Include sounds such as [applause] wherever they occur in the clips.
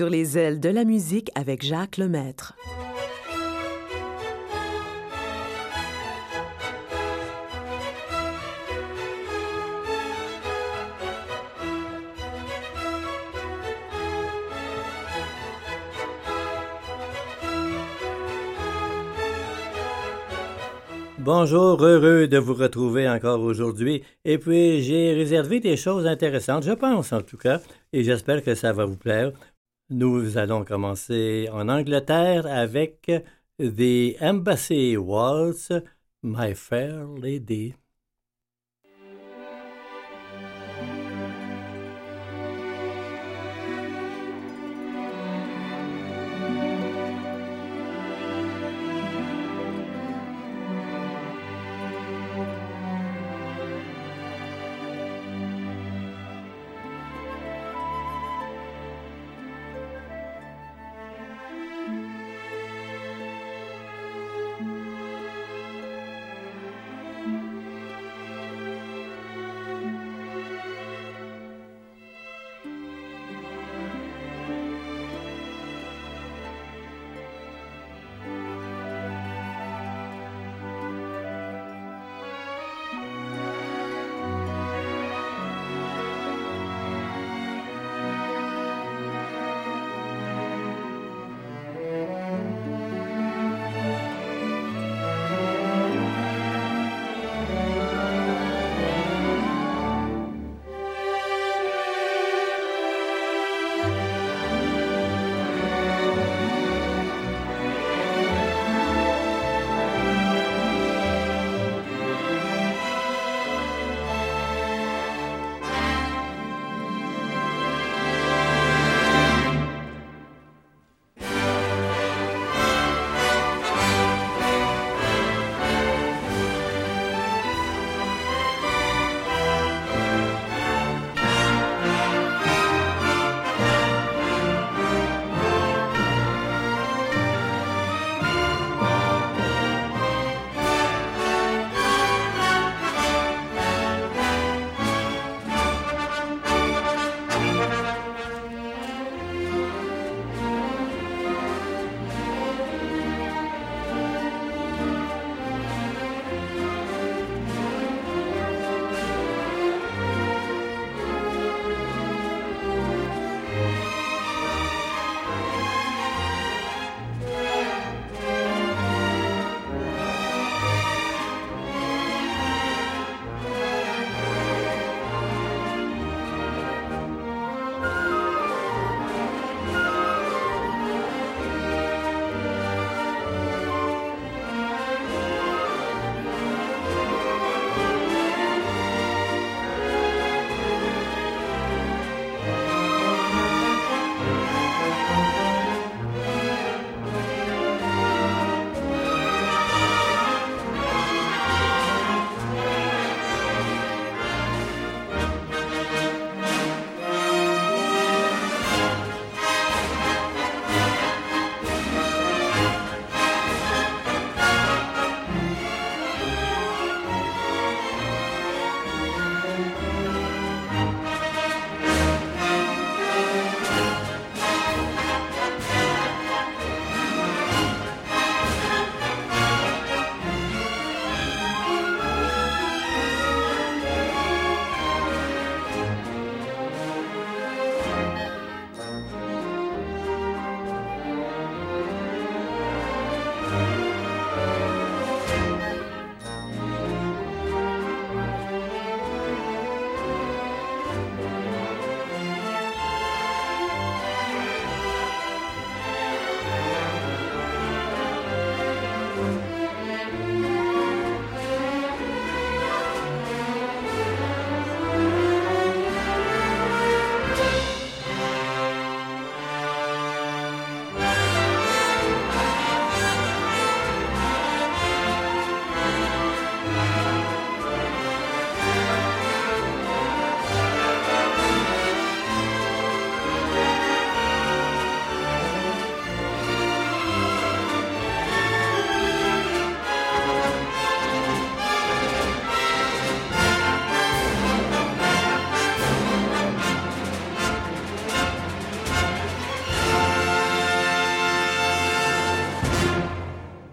Sur les ailes de la musique avec Jacques Lemaître. Bonjour, heureux de vous retrouver encore aujourd'hui. Et puis, j'ai réservé des choses intéressantes, je pense en tout cas, et j'espère que ça va vous plaire. Nous allons commencer en Angleterre avec The Embassy Waltz, My Fair Lady.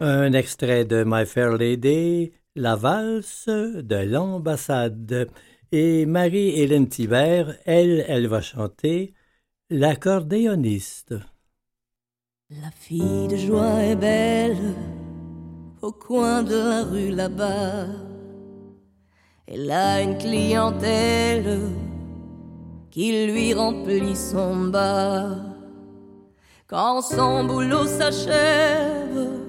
Un extrait de My Fair Lady, La valse de l'ambassade. Et Marie-Hélène Thibert, elle, elle va chanter L'accordéoniste. La fille de joie est belle au coin de la rue là-bas. Elle a une clientèle qui lui remplit son bas. Quand son boulot s'achève,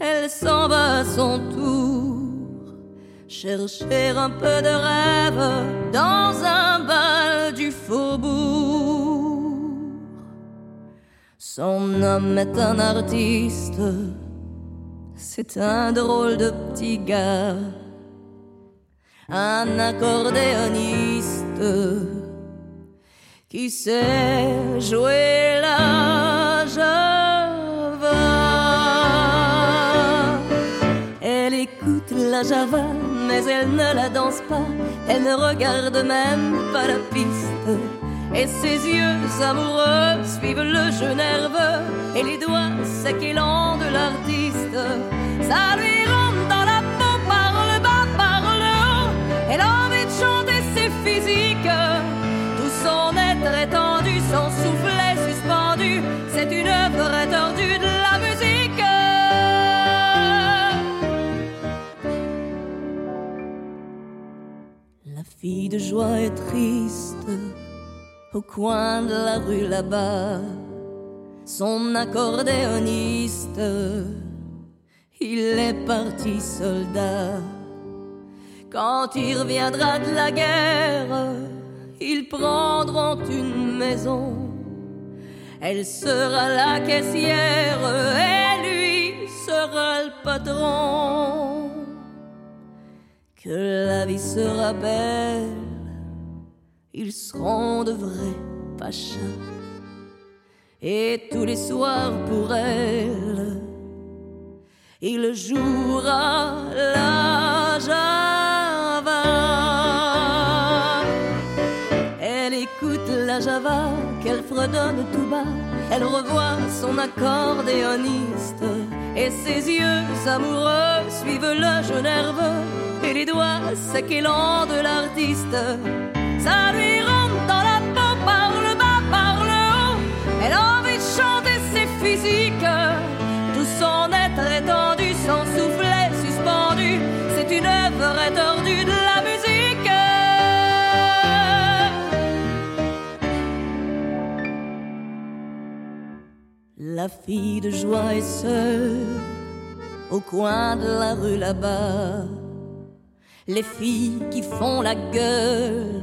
elle s'en va à son tour chercher un peu de rêve dans un bal du faubourg. Son homme est un artiste, c'est un drôle de petit gars, un accordéoniste qui sait jouer la java. Java, mais elle ne la danse pas, elle ne regarde même pas la piste et ses yeux amoureux suivent le jeu nerveux et les doigts lents de l'artiste. Ça lui rentre dans la peau par le bas, par le haut. Elle a envie de chanter, c'est physique. Tout son être étendu, son souffle est suspendu. C'est une œuvre étendue de fille de joie est triste au coin de la rue là-bas, son accordéoniste, il est parti soldat. Quand il reviendra de la guerre, ils prendront une maison. Elle sera la caissière et lui sera le patron. Que la vie sera belle ils seront de vrais pachas. Et tous les soirs pour elle, il jouera la java. Elle écoute la java qu'elle fredonne tout bas. Elle revoit son accordéoniste et ses yeux amoureux suivent le jeu nerveux et les doigts secs et lents de l'artiste ça lui rentre dans la peau par le bas, par le haut. Elle a envie de chanter, c'est physique. Tout son être étendu, son souffle est suspendu. C'est une œuvre étendue de la La fille de joie est seule au coin de la rue là-bas. Les filles qui font la gueule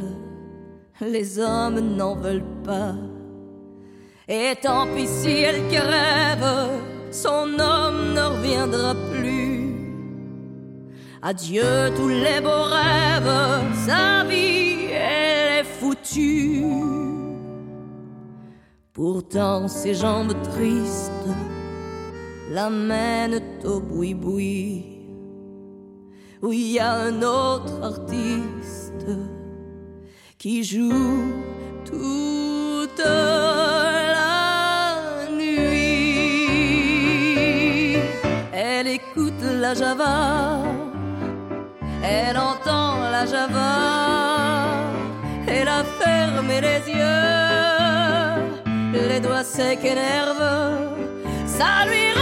les hommes n'en veulent pas. Et tant pis si elle crève, son homme ne reviendra plus. Adieu tous les beaux rêves, sa vie elle est foutue. Pourtant ses jambes tristes l'amènent au boui-boui, où il y a un autre artiste qui joue toute la nuit. Elle écoute la java, elle entend la java, elle a fermé les yeux, doigts secs et nerveux, ça lui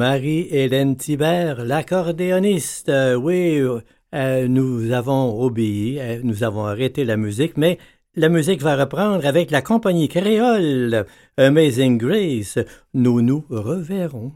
Marie-Hélène Thibert, l'accordéoniste. Oui, euh, nous avons obéi, euh, nous avons arrêté la musique, mais la musique va reprendre avec la compagnie créole Amazing Grace. Nous nous reverrons.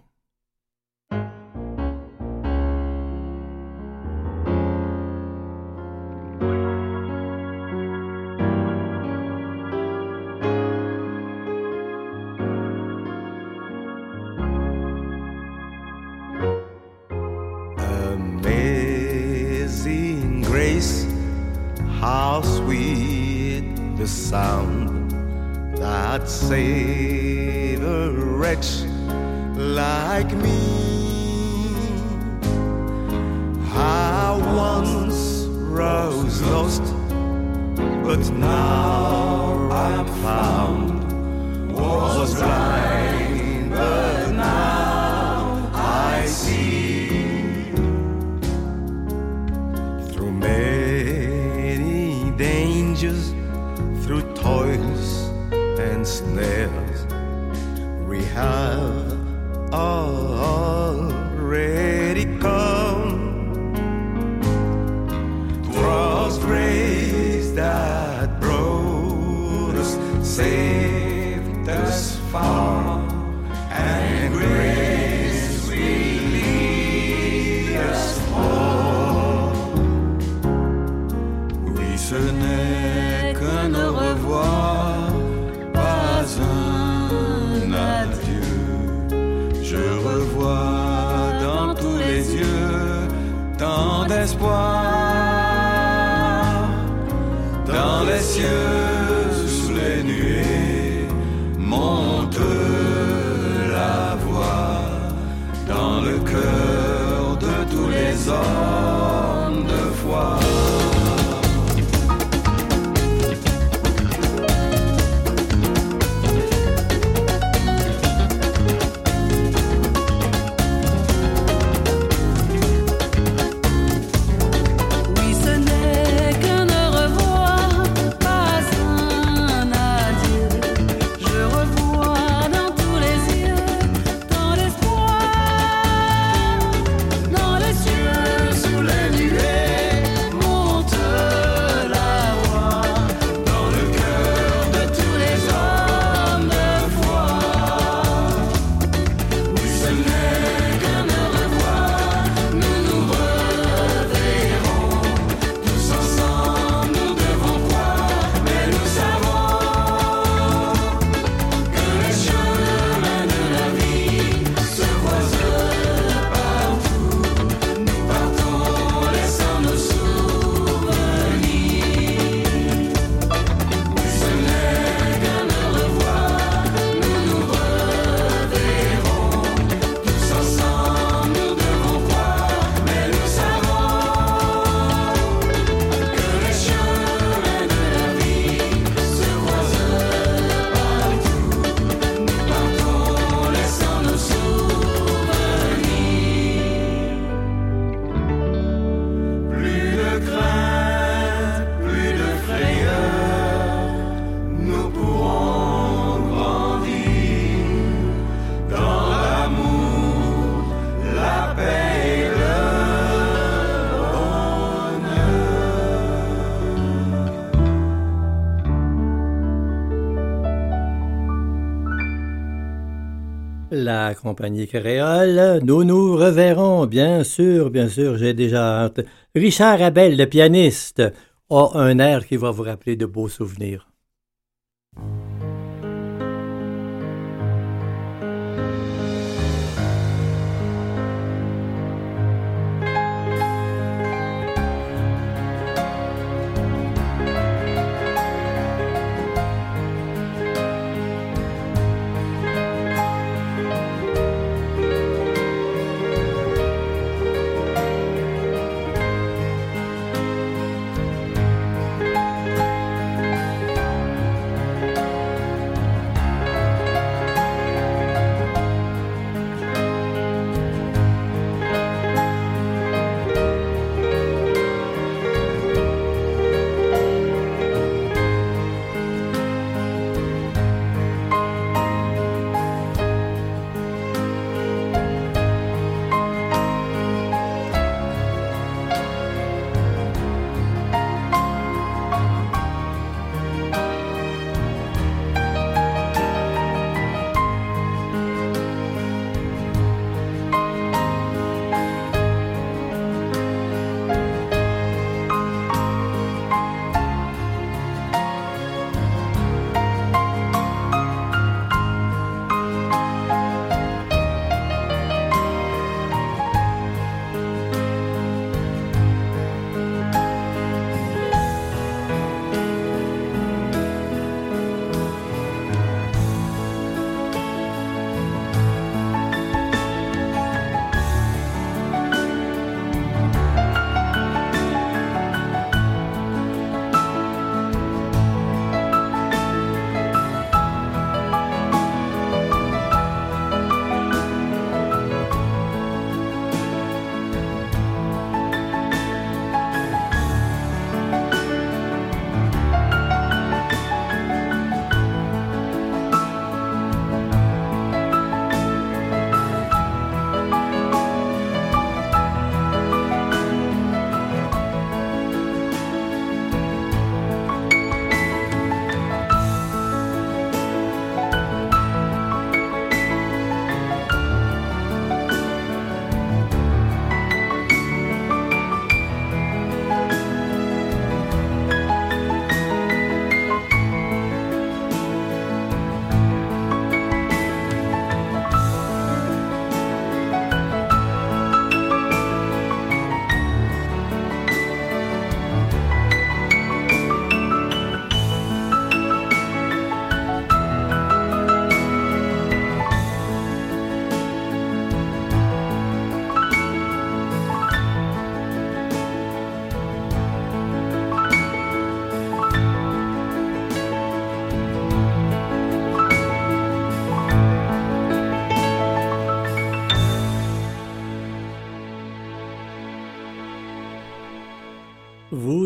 compagnie créole. Nous nous reverrons, bien sûr, bien sûr, j'ai déjà hâte. Richard Abel, le pianiste, a un air qui va vous rappeler de beaux souvenirs.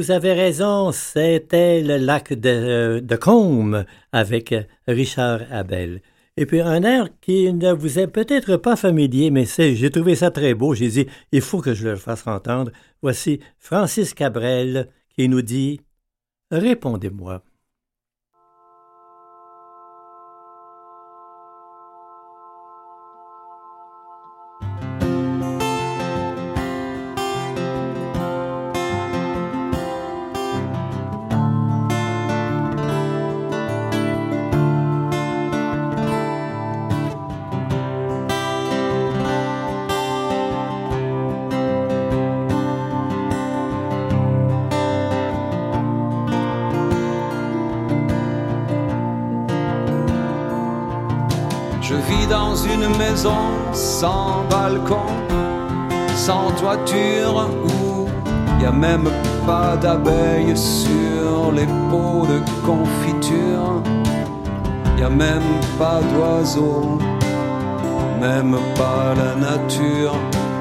Vous avez raison, c'était le lac de, de Combe avec Richard Abel. Et puis un air qui ne vous est peut-être pas familier, mais j'ai trouvé ça très beau. J'ai dit, il faut que je le fasse entendre. Voici Francis Cabrel qui nous dit Répondez-moi. Même pas la nature,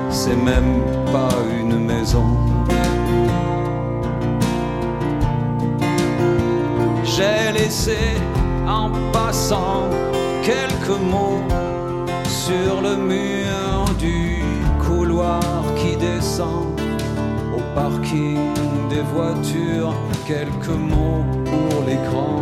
c'est même pas une maison. J'ai laissé en passant quelques mots sur le mur du couloir qui descend au parking des voitures, quelques mots pour l'écran,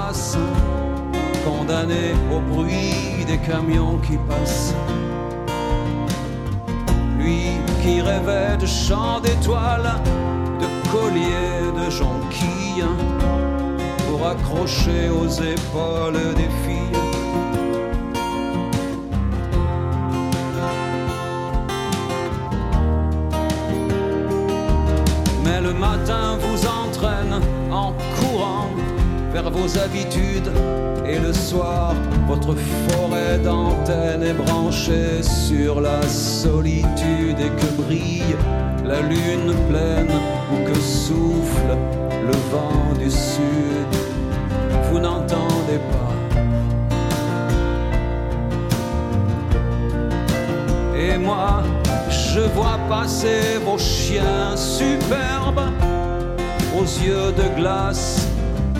au bruit des camions qui passent. Lui qui rêvait de chants d'étoiles, de colliers de jonquilles, pour accrocher aux épaules des filles. Mais le matin vers vos habitudes. Et le soir, votre forêt d'antenne est branchée sur la solitude et que brille la lune pleine ou que souffle le vent du sud. Vous n'entendez pas. Et moi, je vois passer vos chiens superbes aux yeux de glace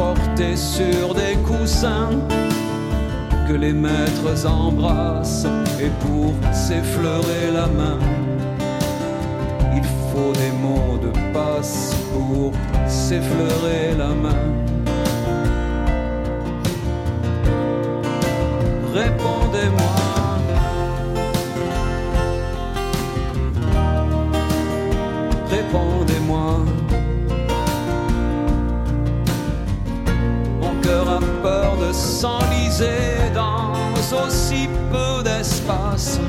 portés sur des coussins que les maîtres embrassent et pour s'effleurer la main, il faut des mots de passe pour s'effleurer la main. Répondez-moi. Répondez-moi. Peur de s'enliser dans aussi peu d'espace,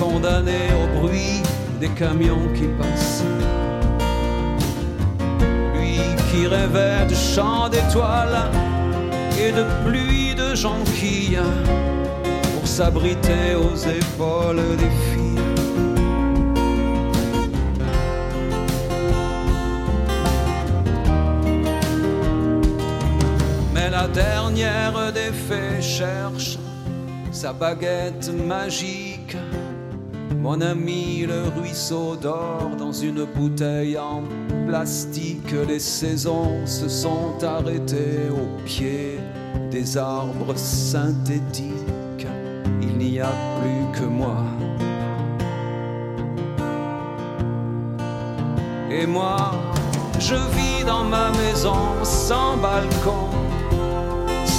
condamné au bruit des camions qui passent. Lui qui rêvait de chants d'étoiles et de pluie de jonquilles pour s'abriter aux épaules des filles. Dernière des fées cherche sa baguette magique. Mon ami, le ruisseau dort dans une bouteille en plastique. Les saisons se sont arrêtées au pied des arbres synthétiques. Il n'y a plus que moi. Et moi, je vis dans ma maison sans balcon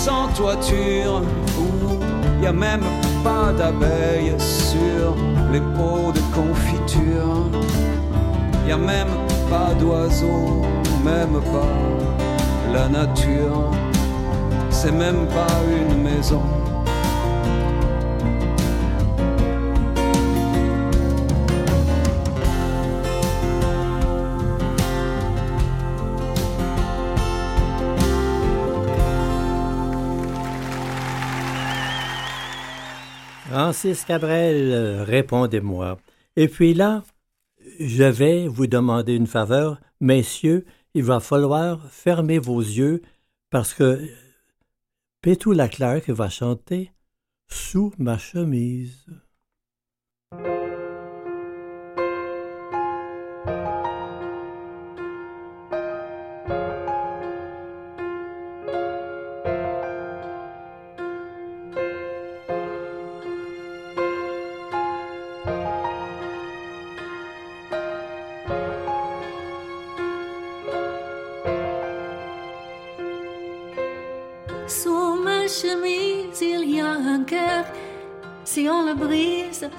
sans toiture, où y a même pas d'abeilles sur les pots de confiture. Y a même pas d'oiseaux, même pas la nature. C'est même pas une maison. Francis Cabrel, répondez-moi. Et puis là, je vais vous demander une faveur. Messieurs, il va falloir fermer vos yeux parce que Pétou Laclerc va chanter sous ma chemise.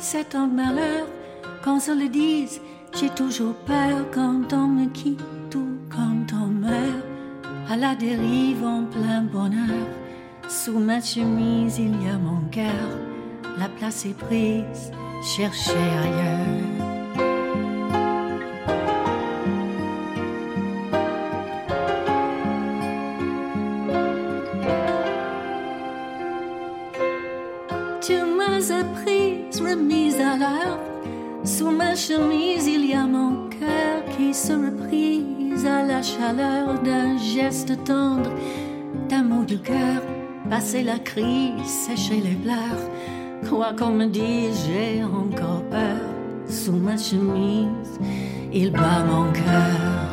C'est un malheur qu'on se le dise. J'ai toujours peur quand on me quitte ou quand on meurt. À la dérive en plein bonheur, sous ma chemise il y a mon cœur. La place est prise, cherchez ailleurs. D'un geste tendre, d'un mot du cœur. Passer la crise, sécher les pleurs. Quoi qu'on me dise, j'ai encore peur. Sous ma chemise, il bat mon cœur.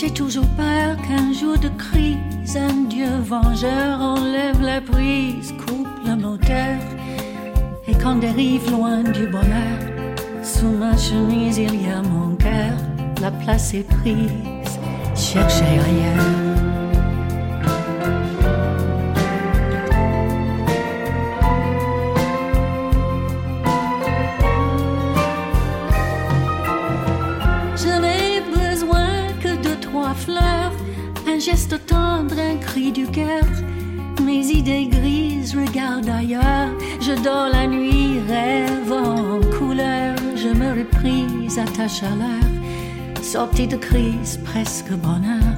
J'ai toujours peur qu'un jour de crise, un Dieu vengeur enlève la prise, coupe le moteur et qu'on dérive loin du bonheur. Sous ma chemise, il y a mon cœur, la place est prise, cherchez ailleurs. Mes idées grises regardent ailleurs. Je dors la nuit, rêve en couleur. Je me reprise à ta chaleur. Sortie de crise, presque bonheur.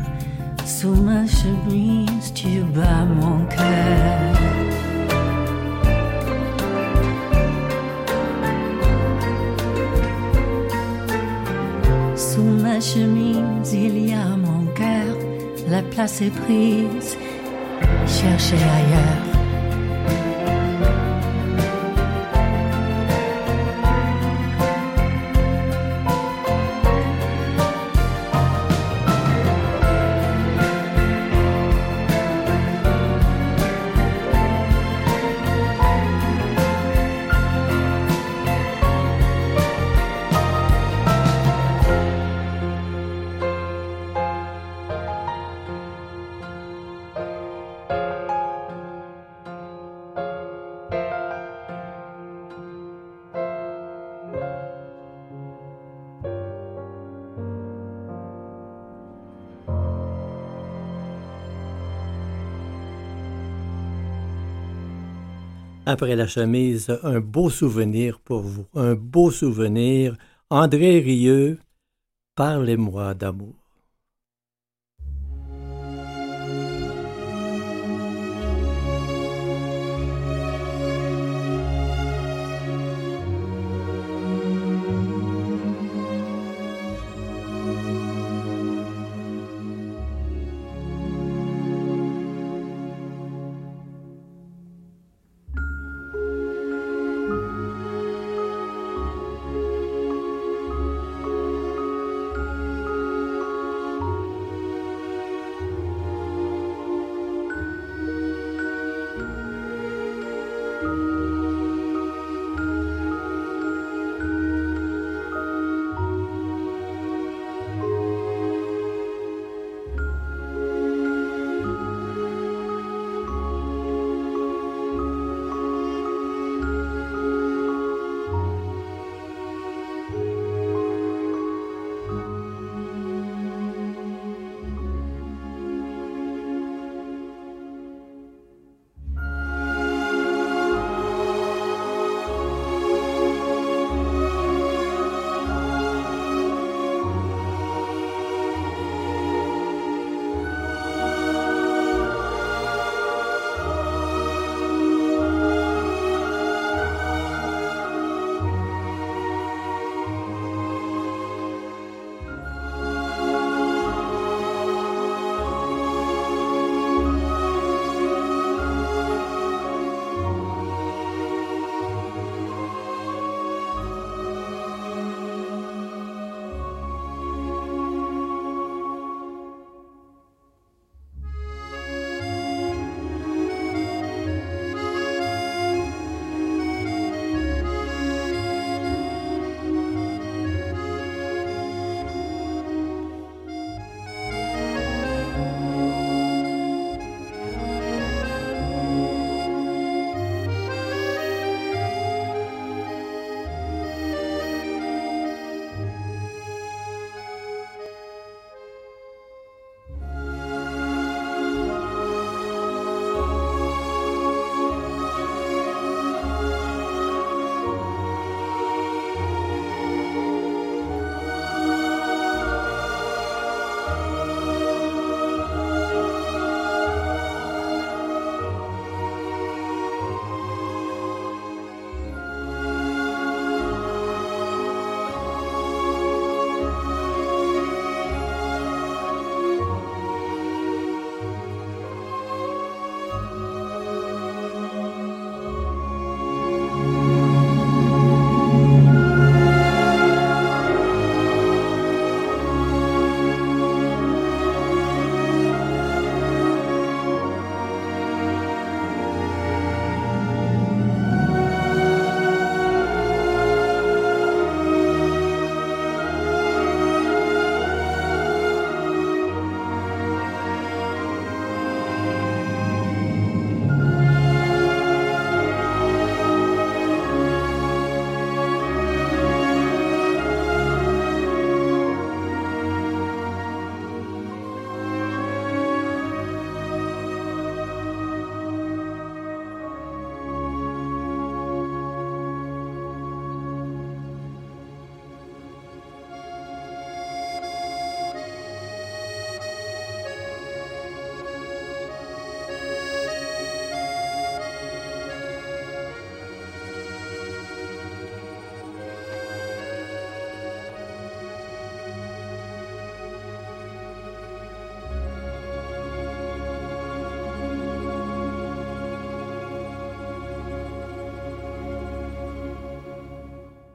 Sous ma chemise, tu bats mon cœur. Sous ma chemise, il y a mon cœur la place est prise, cherchez ailleurs. Après la chemise, un beau souvenir pour vous, un beau souvenir. André Rieu, parlez-moi d'amour.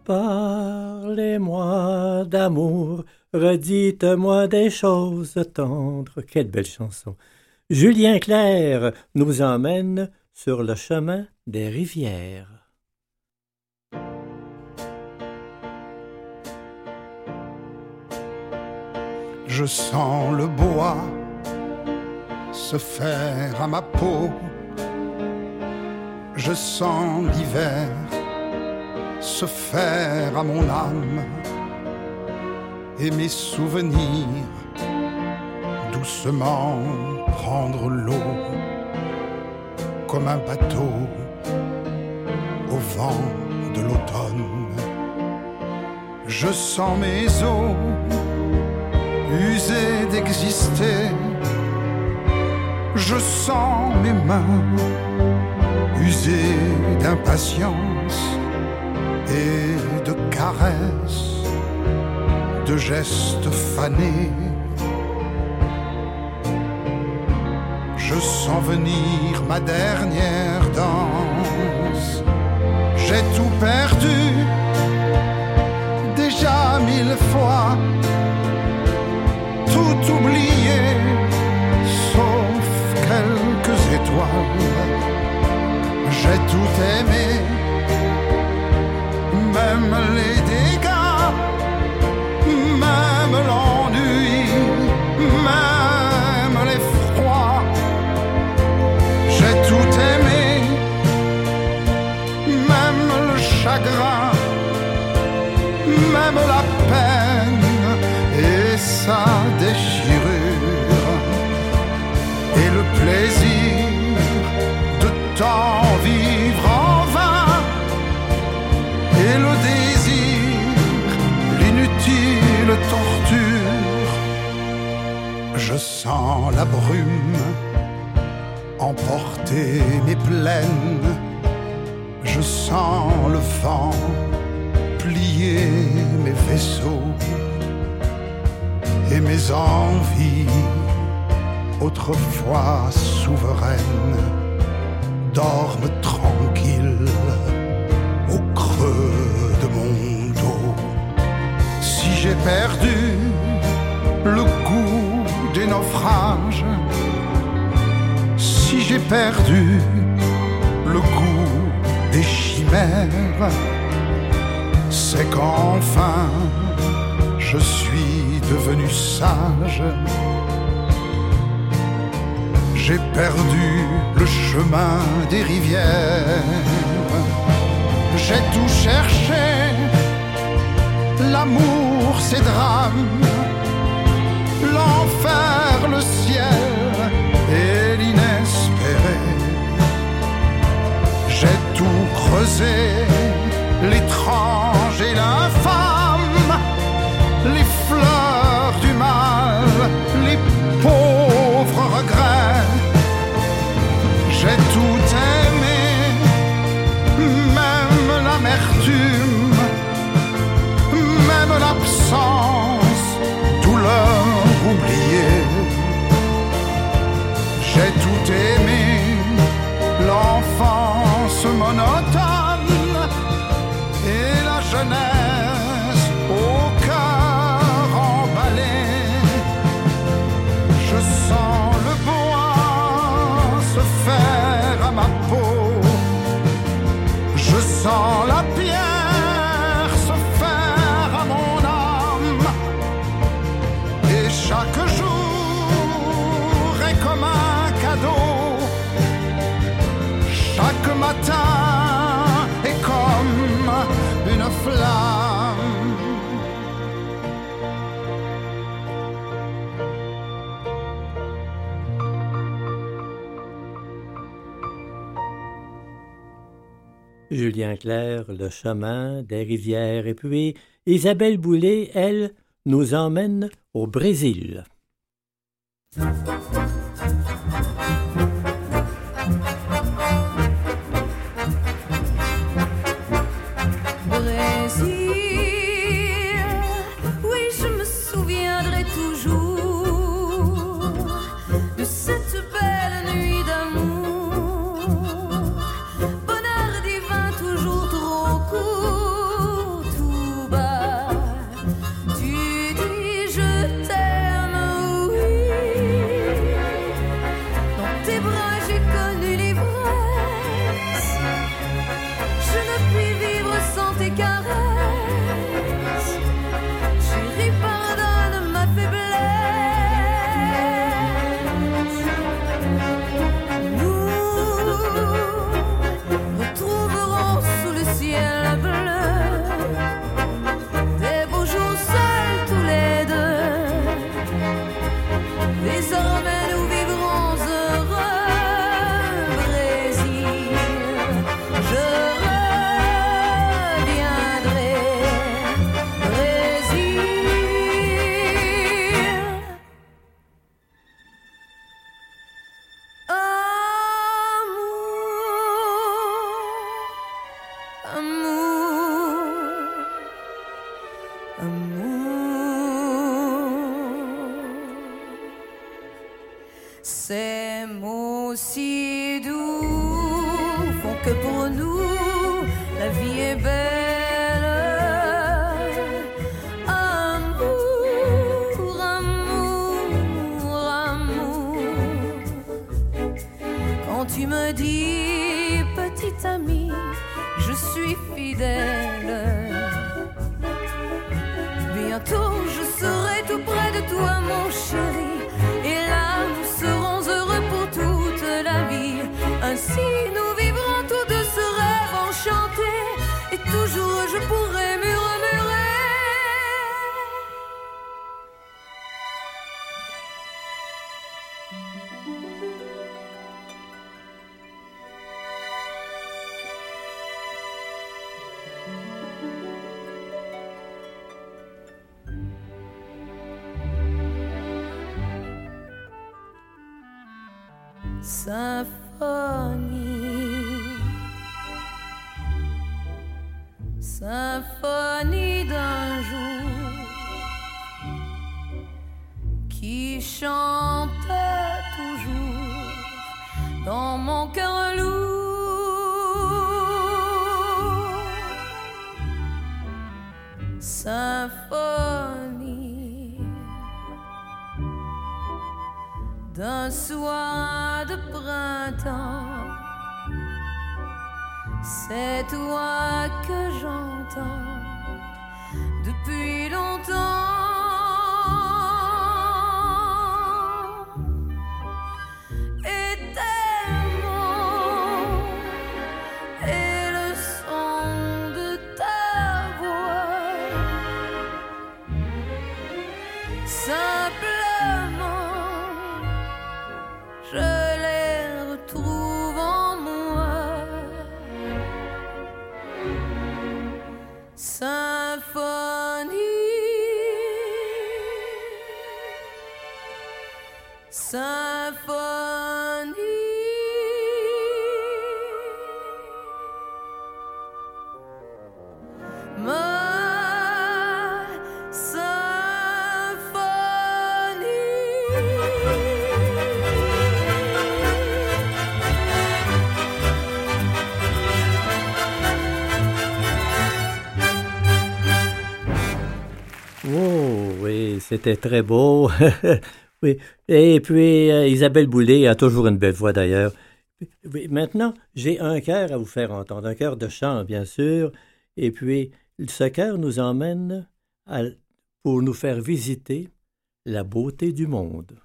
Parlez-moi d'amour, redites-moi des choses tendres. Quelle belle chanson. Julien Clerc nous emmène sur le chemin des rivières. Je sens le bois se faire à ma peau. Je sens l'hiver se faire à mon âme et mes souvenirs doucement prendre l'eau comme un bateau au vent de l'automne. Je sens mes os usés d'exister. Je sens mes mains usées d'impatience et de caresses, de gestes fanés. Je sens venir ma dernière danse. J'ai tout perdu, déjà mille fois, tout oublié, sauf quelques étoiles. J'ai tout aimé même les dégâts, même l'ennui, même les froids. J'ai tout aimé, même le chagrin, même la la brume emporter mes plaines. Je sens le vent plier mes vaisseaux et mes envies, autrefois souveraines, dorment tranquilles au creux de mon dos. Si j'ai perdu si j'ai perdu le goût des chimères, c'est qu'enfin je suis devenu sage. J'ai perdu le chemin des rivières. J'ai tout cherché, l'amour, ses drames, l'enfer, le ciel et l'inespéré. J'ai tout creusé, l'étrange et l'infâme, les fleurs Julien Clerc, Le chemin des rivières. Et puis Isabelle Boulay, elle, nous emmène au Brésil. c'était très beau. [laughs] oui. Et puis, euh, Isabelle Boulay a toujours une belle voix d'ailleurs. Maintenant, j'ai un cœur à vous faire entendre, un cœur de chant, bien sûr. Et puis, ce cœur nous emmène pour nous faire visiter la beauté du monde.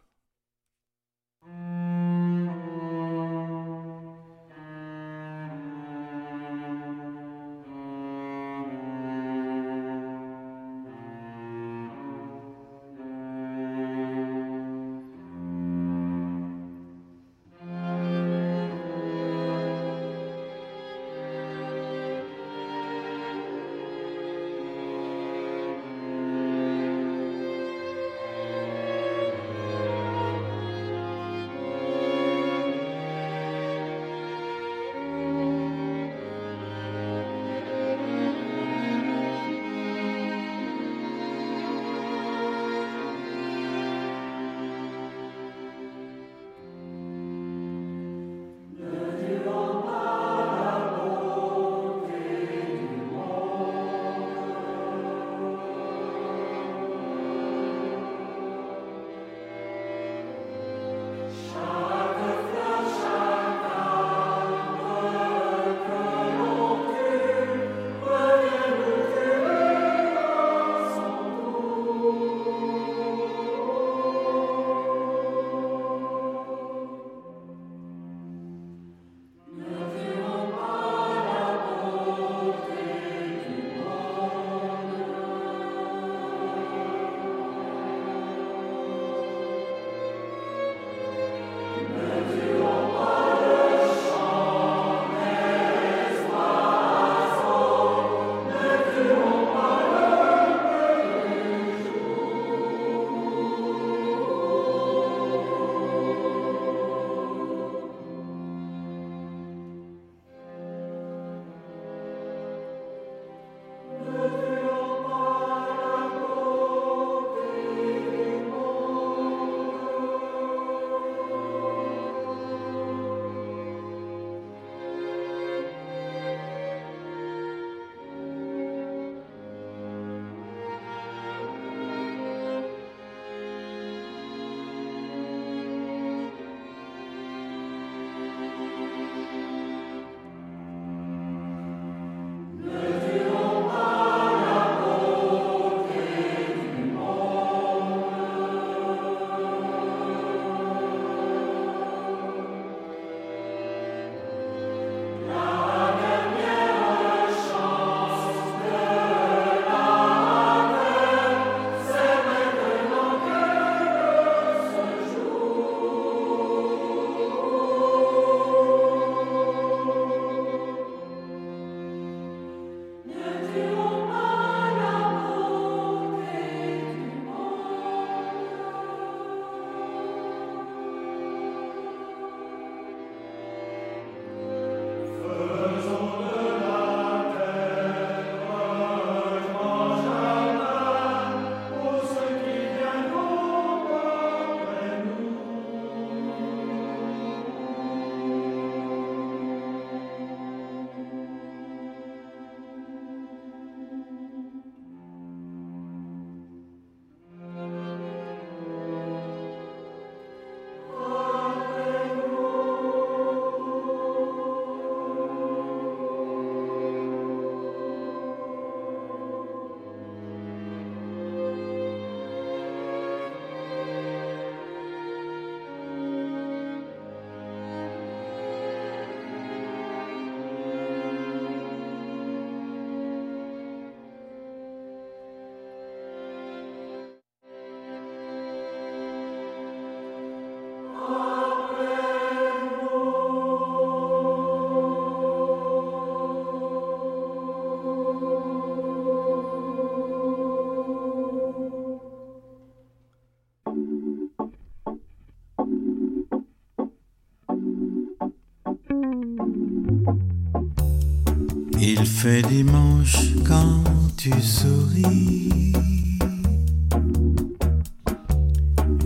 Il fait dimanche quand tu souris.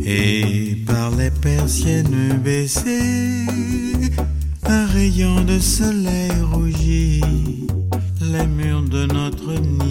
Et par les persiennes baissées, un rayon de soleil rougit les murs de notre nid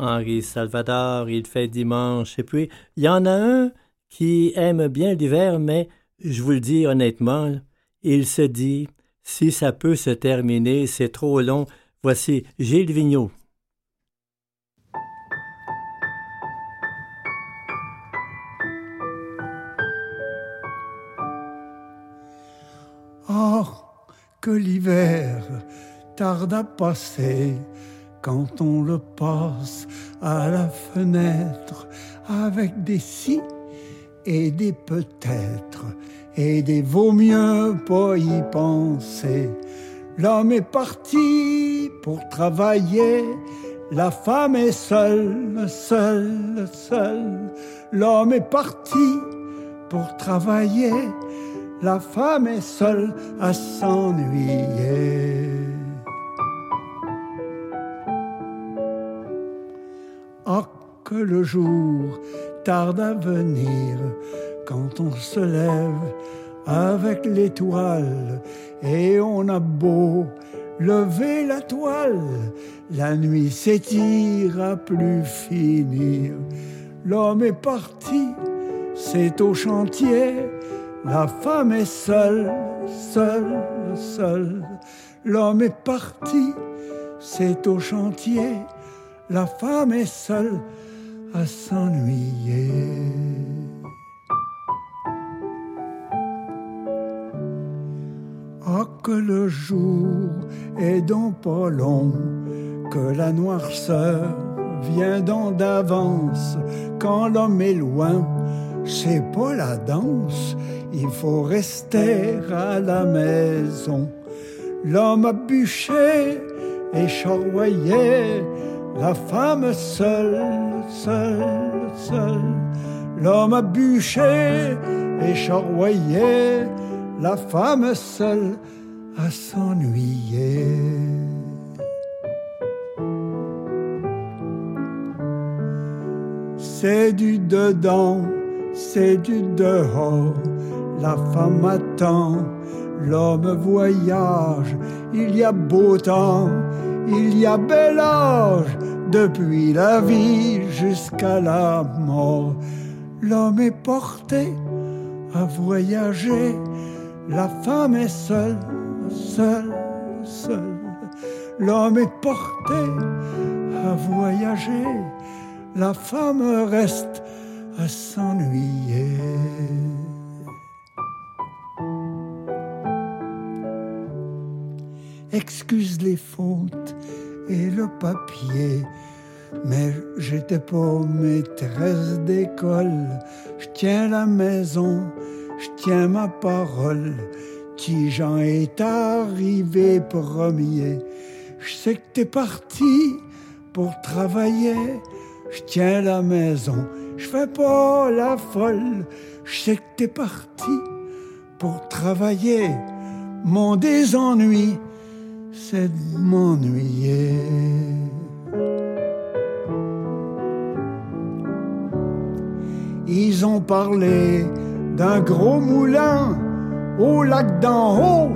Henri Salvador, il fait dimanche. Et puis, il y en a un qui aime bien l'hiver, mais je vous le dis honnêtement, il se dit, si ça peut se terminer, c'est trop long. Voici Gilles Vigneault. Oh, que l'hiver tarde à passer quand on le passe à la fenêtre avec des si et des peut-être et des vaut mieux pas y penser. L'homme est parti pour travailler, la femme est seule, seule, seule. L'homme est parti pour travailler, la femme est seule à s'ennuyer. Le jour tarde à venir quand on se lève avec l'étoile et on a beau lever la toile, la nuit s'étire à plus finir. L'homme est parti c'est au chantier. La femme est seule, seule, seule. L'homme est parti, c'est au chantier. La femme est seule à s'ennuyer. Ah, que le jour est donc pas long, que la noirceur vient donc d'avance, quand l'homme est loin, c'est pas la danse, il faut rester à la maison. L'homme a bûché et charroyé, la femme seule, seule, seule. L'homme a bûché et charroyé, la femme seule à s'ennuyer. C'est du dedans, c'est du dehors, la femme attend, l'homme voyage, il y a beau temps, il y a bel âge, depuis la vie jusqu'à la mort. L'homme est porté à voyager, la femme est seule, seule, seule. L'homme est porté à voyager, la femme reste à s'ennuyer. Excuse les fautes et le papier, mais j'étais pas maîtresse d'école. Je tiens la maison, je tiens ma parole. Tijan est arrivé premier. Je sais que t'es parti pour travailler. Je tiens la maison, je fais pas la folle. Je sais que t'es parti pour travailler. Mon désennui, c'est de m'ennuyer. Ils ont parlé d'un gros moulin au lac d'en haut,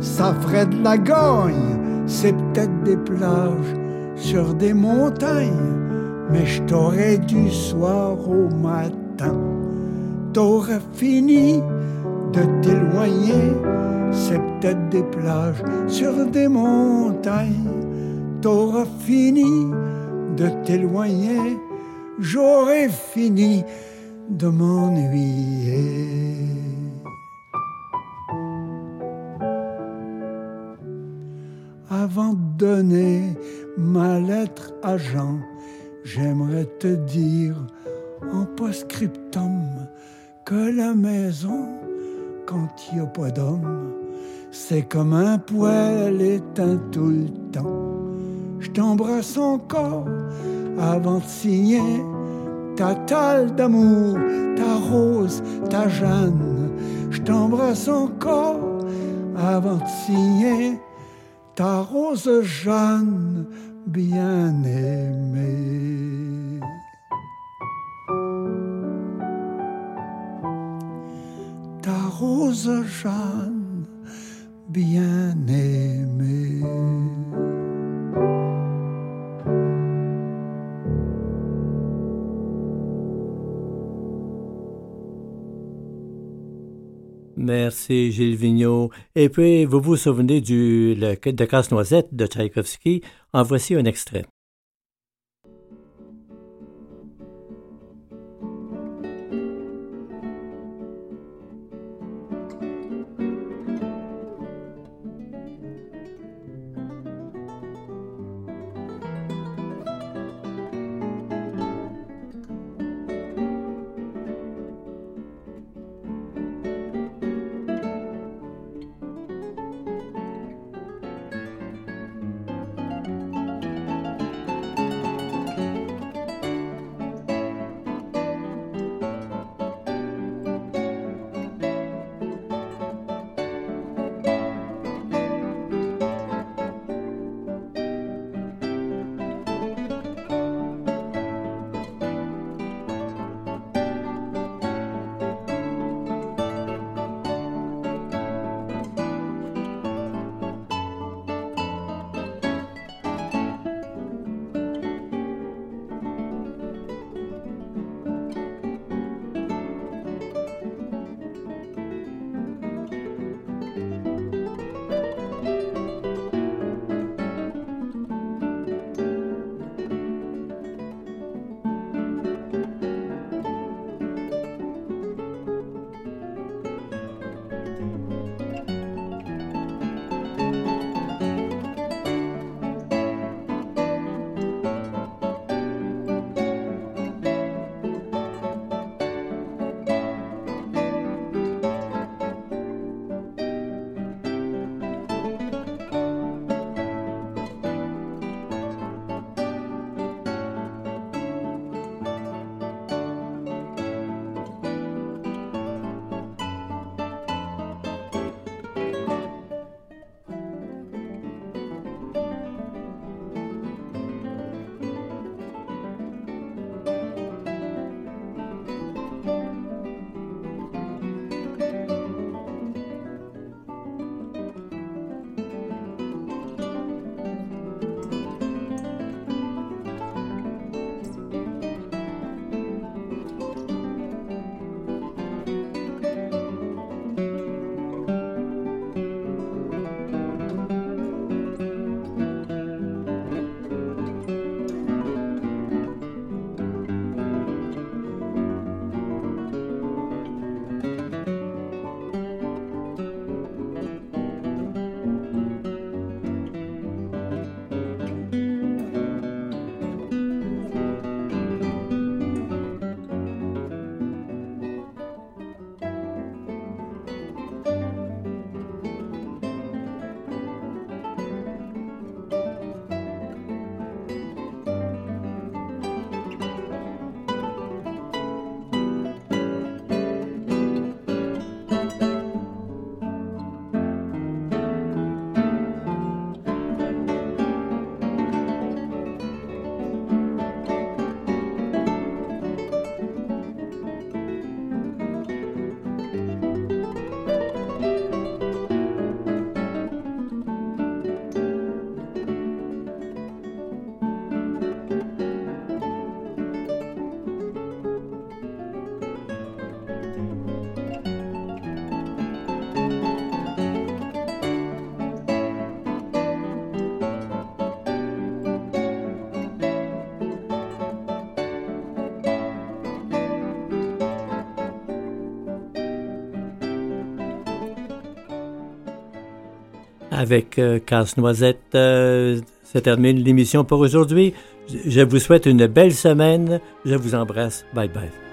ça ferait de la gagne, c'est peut-être des plages sur des montagnes, mais je t'aurais du soir au matin. T'aurais fini de t'éloigner, c'est peut-être des plages sur des montagnes. T'auras fini de t'éloigner, j'aurais fini de m'ennuyer. Avant de donner ma lettre à Jean, j'aimerais te dire en post-scriptum que la maison, quand il n'y a pas d'homme, c'est comme un poêle éteint tout le temps. Je t'embrasse encore avant de signer ta talle d'amour, ta rose, ta Jeanne. Je t'embrasse encore avant de signer ta rose Jeanne bien aimée. Ta rose Jeanne bien aimée. Merci Gilles Vigneault. Et puis, vous vous souvenez du le, de Casse-Noisette de Tchaïkovski? En voici un extrait. Avec euh, Casse-Noisette, euh, ça termine l'émission pour aujourd'hui. Je vous souhaite une belle semaine. Je vous embrasse. Bye bye.